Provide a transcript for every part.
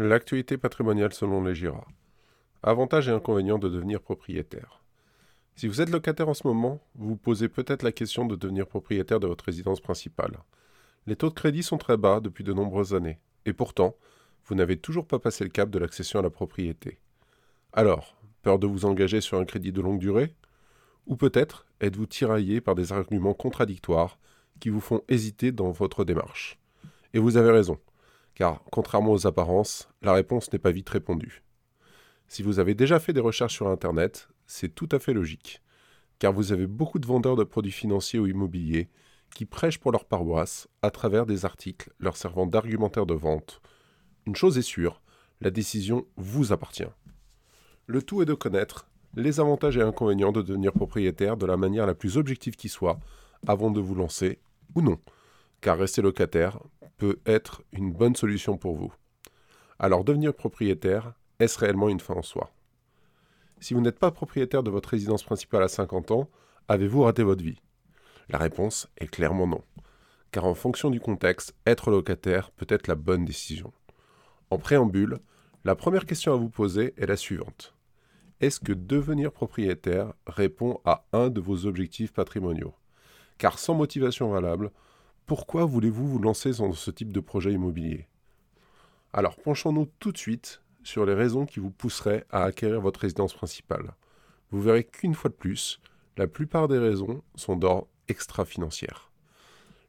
L'actualité patrimoniale selon les GIRA. Avantages et inconvénients de devenir propriétaire. Si vous êtes locataire en ce moment, vous vous posez peut-être la question de devenir propriétaire de votre résidence principale. Les taux de crédit sont très bas depuis de nombreuses années, et pourtant, vous n'avez toujours pas passé le cap de l'accession à la propriété. Alors, peur de vous engager sur un crédit de longue durée? Ou peut-être êtes-vous tiraillé par des arguments contradictoires qui vous font hésiter dans votre démarche? Et vous avez raison car contrairement aux apparences, la réponse n'est pas vite répondue. Si vous avez déjà fait des recherches sur Internet, c'est tout à fait logique, car vous avez beaucoup de vendeurs de produits financiers ou immobiliers qui prêchent pour leur paroisse à travers des articles leur servant d'argumentaire de vente. Une chose est sûre, la décision vous appartient. Le tout est de connaître les avantages et inconvénients de devenir propriétaire de la manière la plus objective qui soit, avant de vous lancer ou non, car rester locataire peut être une bonne solution pour vous. Alors devenir propriétaire, est-ce réellement une fin en soi? Si vous n'êtes pas propriétaire de votre résidence principale à 50 ans, avez-vous raté votre vie? La réponse est clairement non. Car en fonction du contexte, être locataire peut être la bonne décision. En préambule, la première question à vous poser est la suivante. Est-ce que devenir propriétaire répond à un de vos objectifs patrimoniaux? Car sans motivation valable, pourquoi voulez-vous vous lancer dans ce type de projet immobilier? Alors penchons-nous tout de suite sur les raisons qui vous pousseraient à acquérir votre résidence principale. Vous verrez qu'une fois de plus, la plupart des raisons sont d'ordre extra-financière.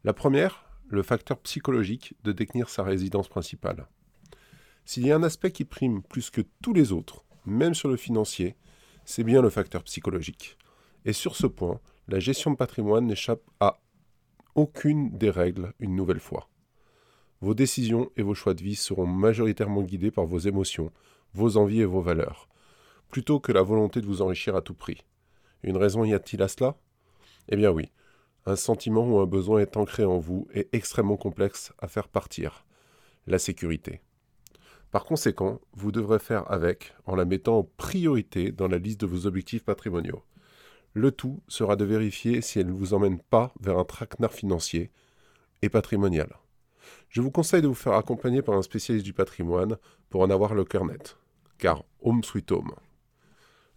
La première, le facteur psychologique de détenir sa résidence principale. S'il y a un aspect qui prime plus que tous les autres, même sur le financier, c'est bien le facteur psychologique. Et sur ce point, la gestion de patrimoine n'échappe à aucune des règles une nouvelle fois. Vos décisions et vos choix de vie seront majoritairement guidés par vos émotions, vos envies et vos valeurs, plutôt que la volonté de vous enrichir à tout prix. Une raison y a-t-il à cela? Eh bien oui, un sentiment ou un besoin est ancré en vous et extrêmement complexe à faire partir, la sécurité. Par conséquent, vous devrez faire avec en la mettant en priorité dans la liste de vos objectifs patrimoniaux. Le tout sera de vérifier si elle ne vous emmène pas vers un traquenard financier et patrimonial. Je vous conseille de vous faire accompagner par un spécialiste du patrimoine pour en avoir le cœur net, car home sweet home.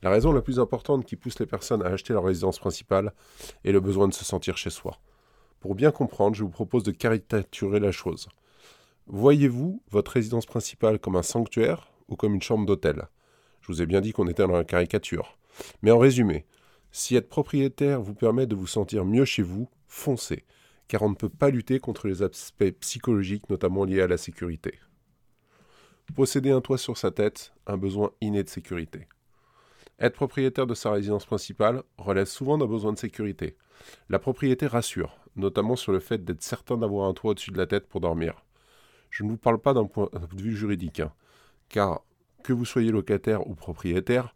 La raison la plus importante qui pousse les personnes à acheter leur résidence principale est le besoin de se sentir chez soi. Pour bien comprendre, je vous propose de caricaturer la chose. Voyez-vous votre résidence principale comme un sanctuaire ou comme une chambre d'hôtel? Je vous ai bien dit qu'on était dans la caricature. Mais en résumé, si être propriétaire vous permet de vous sentir mieux chez vous, foncez, car on ne peut pas lutter contre les aspects psychologiques, notamment liés à la sécurité. Posséder un toit sur sa tête, un besoin inné de sécurité. Être propriétaire de sa résidence principale relève souvent d'un besoin de sécurité. La propriété rassure, notamment sur le fait d'être certain d'avoir un toit au-dessus de la tête pour dormir. Je ne vous parle pas d'un point de vue juridique, hein, car que vous soyez locataire ou propriétaire,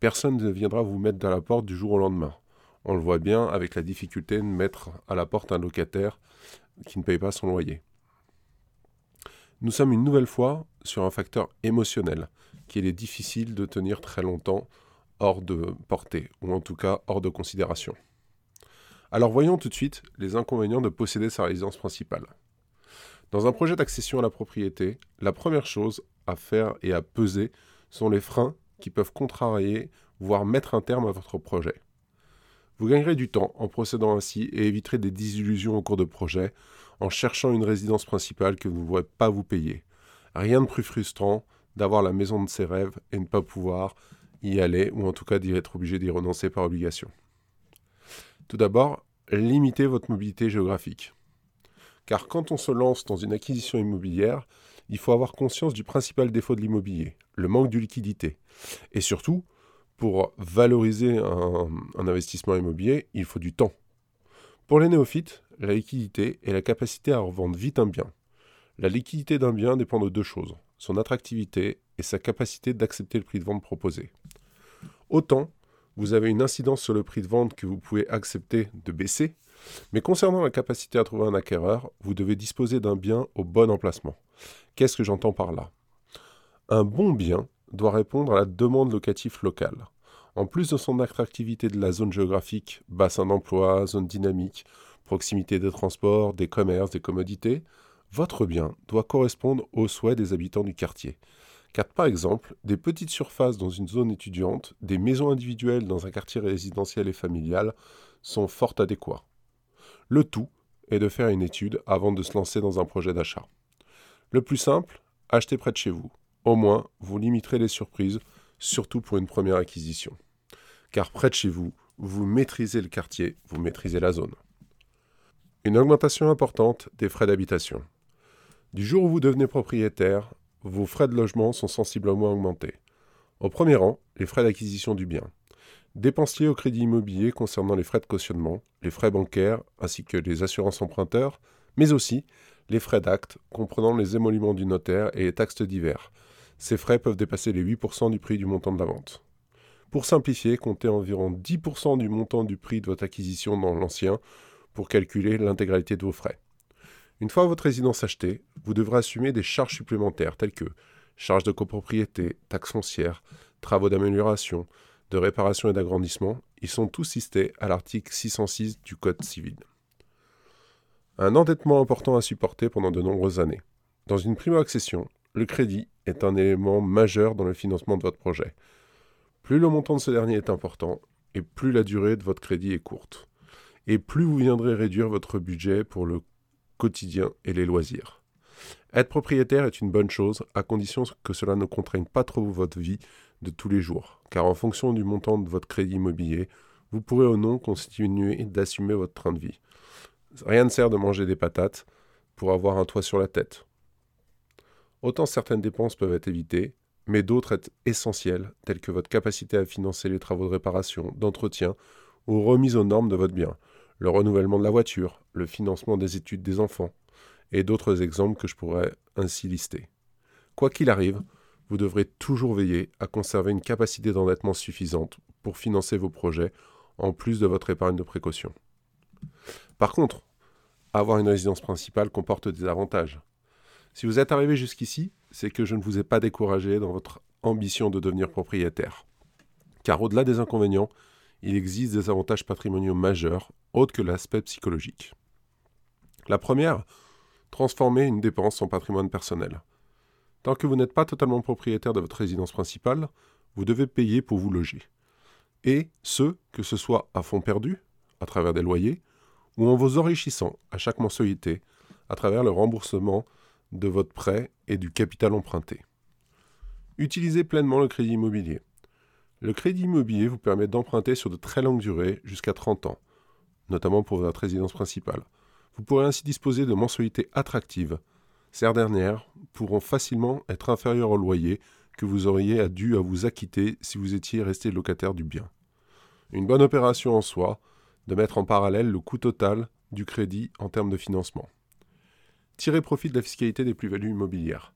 personne ne viendra vous mettre dans la porte du jour au lendemain. On le voit bien avec la difficulté de mettre à la porte un locataire qui ne paye pas son loyer. Nous sommes une nouvelle fois sur un facteur émotionnel qu'il est difficile de tenir très longtemps hors de portée, ou en tout cas hors de considération. Alors voyons tout de suite les inconvénients de posséder sa résidence principale. Dans un projet d'accession à la propriété, la première chose à faire et à peser sont les freins qui peuvent contrarier, voire mettre un terme à votre projet. Vous gagnerez du temps en procédant ainsi et éviterez des désillusions au cours de projet en cherchant une résidence principale que vous ne pourrez pas vous payer. Rien de plus frustrant d'avoir la maison de ses rêves et ne pas pouvoir y aller ou en tout cas d'y être obligé d'y renoncer par obligation. Tout d'abord, limitez votre mobilité géographique. Car quand on se lance dans une acquisition immobilière, il faut avoir conscience du principal défaut de l'immobilier, le manque de liquidité. Et surtout, pour valoriser un, investissement immobilier, il faut du temps. Pour les néophytes, la liquidité est la capacité à revendre vite un bien. La liquidité d'un bien dépend de deux choses, son attractivité et sa capacité d'accepter le prix de vente proposé. Autant, vous avez une incidence sur le prix de vente que vous pouvez accepter de baisser, mais concernant la capacité à trouver un acquéreur, vous devez disposer d'un bien au bon emplacement. Qu'est-ce que j'entends par là? Un bon bien doit répondre à la demande locative locale. En plus de son attractivité de la zone géographique, bassin d'emploi, zone dynamique, proximité des transports, des commerces, des commodités, Votre bien doit correspondre aux souhaits des habitants du quartier. Car par exemple, des petites surfaces dans une zone étudiante, des maisons individuelles dans un quartier résidentiel et familial sont fort adéquats. Le tout est de faire une étude avant de se lancer dans un projet d'achat. Le plus simple, achetez près de chez vous. Au moins, vous limiterez les surprises, surtout pour une première acquisition. Car près de chez vous, vous maîtrisez le quartier, vous maîtrisez la zone. Une augmentation importante des frais d'habitation. Du jour où vous devenez propriétaire, vos frais de logement sont sensiblement augmentés. Au premier rang, les frais d'acquisition du bien. Dépensiers au crédit immobilier concernant les frais de cautionnement, les frais bancaires ainsi que les assurances emprunteurs, mais aussi les frais d'acte comprenant les émoluments du notaire et les taxes divers. Ces frais peuvent dépasser les 8% du prix du montant de la vente. Pour simplifier, comptez environ 10% du montant du prix de votre acquisition dans l'ancien pour calculer l'intégralité de vos frais. Une fois votre résidence achetée, vous devrez assumer des charges supplémentaires telles que charges de copropriété, taxes foncières, travaux d'amélioration, de réparation et d'agrandissement. Ils sont tous listés à l'article 606 du Code civil. Un endettement important à supporter pendant de nombreuses années. Dans une primo-accession, le crédit est un élément majeur dans le financement de votre projet. Plus le montant de ce dernier est important, et plus la durée de votre crédit est courte, et plus vous viendrez réduire votre budget pour le quotidien et les loisirs. Être propriétaire est une bonne chose, à condition que cela ne contraigne pas trop votre vie de tous les jours, car en fonction du montant de votre crédit immobilier, vous pourrez ou non continuer d'assumer votre train de vie. Rien ne sert de manger des patates pour avoir un toit sur la tête. Autant certaines dépenses peuvent être évitées, mais d'autres sont essentielles, telles que votre capacité à financer les travaux de réparation, d'entretien ou remise aux normes de votre bien, le renouvellement de la voiture, le financement des études des enfants, et d'autres exemples que je pourrais ainsi lister. Quoi qu'il arrive, vous devrez toujours veiller à conserver une capacité d'endettement suffisante pour financer vos projets, en plus de votre épargne de précaution. Par contre, avoir une résidence principale comporte des avantages. Si vous êtes arrivé jusqu'ici, c'est que je ne vous ai pas découragé dans votre ambition de devenir propriétaire. Car au-delà des inconvénients, il existe des avantages patrimoniaux majeurs, autres que l'aspect psychologique. La première, transformer une dépense en patrimoine personnel. Tant que vous n'êtes pas totalement propriétaire de votre résidence principale, vous devez payer pour vous loger. Et ce, que ce soit à fond perdu, à travers des loyers, ou en vous enrichissant à chaque mensualité, à travers le remboursement de votre prêt et du capital emprunté. Utilisez pleinement le crédit immobilier. Le crédit immobilier vous permet d'emprunter sur de très longues durées, jusqu'à 30 ans, notamment pour votre résidence principale. Vous pourrez ainsi disposer de mensualités attractives. Ces dernières pourront facilement être inférieures au loyer que vous auriez dû à vous acquitter si vous étiez resté locataire du bien. Une bonne opération en soi, de mettre en parallèle le coût total du crédit en termes de financement. Tirez profit de la fiscalité des plus-values immobilières.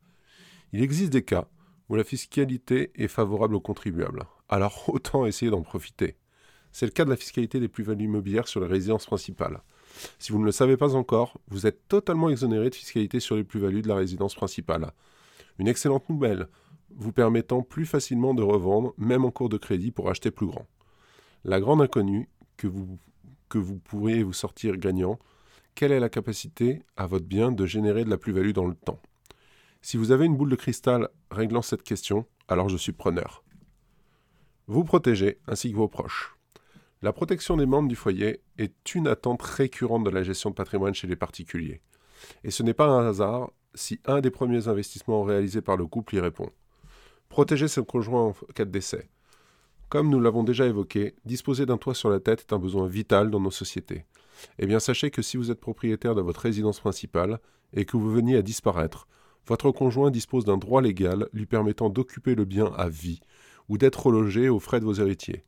Il existe des cas où la fiscalité est favorable aux contribuables, alors autant essayer d'en profiter. C'est le cas de la fiscalité des plus-values immobilières sur les résidences principales. Si vous ne le savez pas encore, vous êtes totalement exonéré de fiscalité sur les plus-values de la résidence principale. Une excellente nouvelle, vous permettant plus facilement de revendre, même en cours de crédit, pour acheter plus grand. La grande inconnue, que vous, vous pourriez vous sortir gagnant, quelle est la capacité à votre bien de générer de la plus-value dans le temps? Si vous avez une boule de cristal réglant cette question, alors je suis preneur. Vous protéger ainsi que vos proches. La protection des membres du foyer est une attente récurrente de la gestion de patrimoine chez les particuliers. Et ce n'est pas un hasard si un des premiers investissements réalisés par le couple y répond. Protéger son conjoint en cas de décès. Comme nous l'avons déjà évoqué, disposer d'un toit sur la tête est un besoin vital dans nos sociétés eh bien sachez que si vous êtes propriétaire de votre résidence principale et que vous veniez à disparaître, votre conjoint dispose d'un droit légal lui permettant d'occuper le bien à vie ou d'être relogé aux frais de vos héritiers.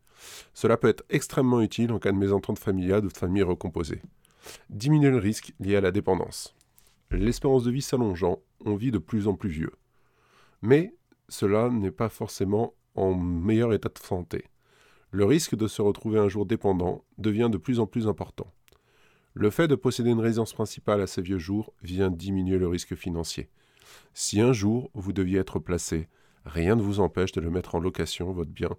Cela peut être extrêmement utile en cas de mésentente familiale ou de famille recomposée. Diminuer le risque lié à la dépendance. L'espérance de vie s'allongeant, on vit de plus en plus vieux. Mais cela n'est pas forcément en meilleur état de santé. Le risque de se retrouver un jour dépendant devient de plus en plus important. Le fait de posséder une résidence principale à ces vieux jours vient diminuer le risque financier. Si un jour vous deviez être placé, rien ne vous empêche de le mettre en location, votre bien,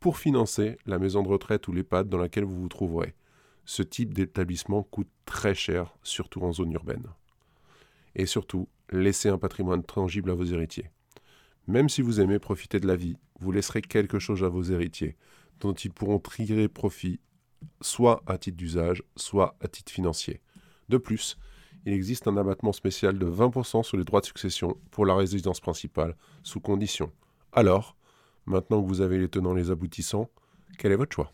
pour financer la maison de retraite ou l'EHPAD dans laquelle vous vous trouverez. Ce type d'établissement coûte très cher, surtout en zone urbaine. Et surtout, laissez un patrimoine tangible à vos héritiers. Même si vous aimez profiter de la vie, vous laisserez quelque chose à vos héritiers, dont ils pourront tirer profit, soit à titre d'usage, soit à titre financier. De plus, il existe un abattement spécial de 20% sur les droits de succession pour la résidence principale, sous condition. Alors, maintenant que vous avez les tenants les aboutissants, quel est votre choix?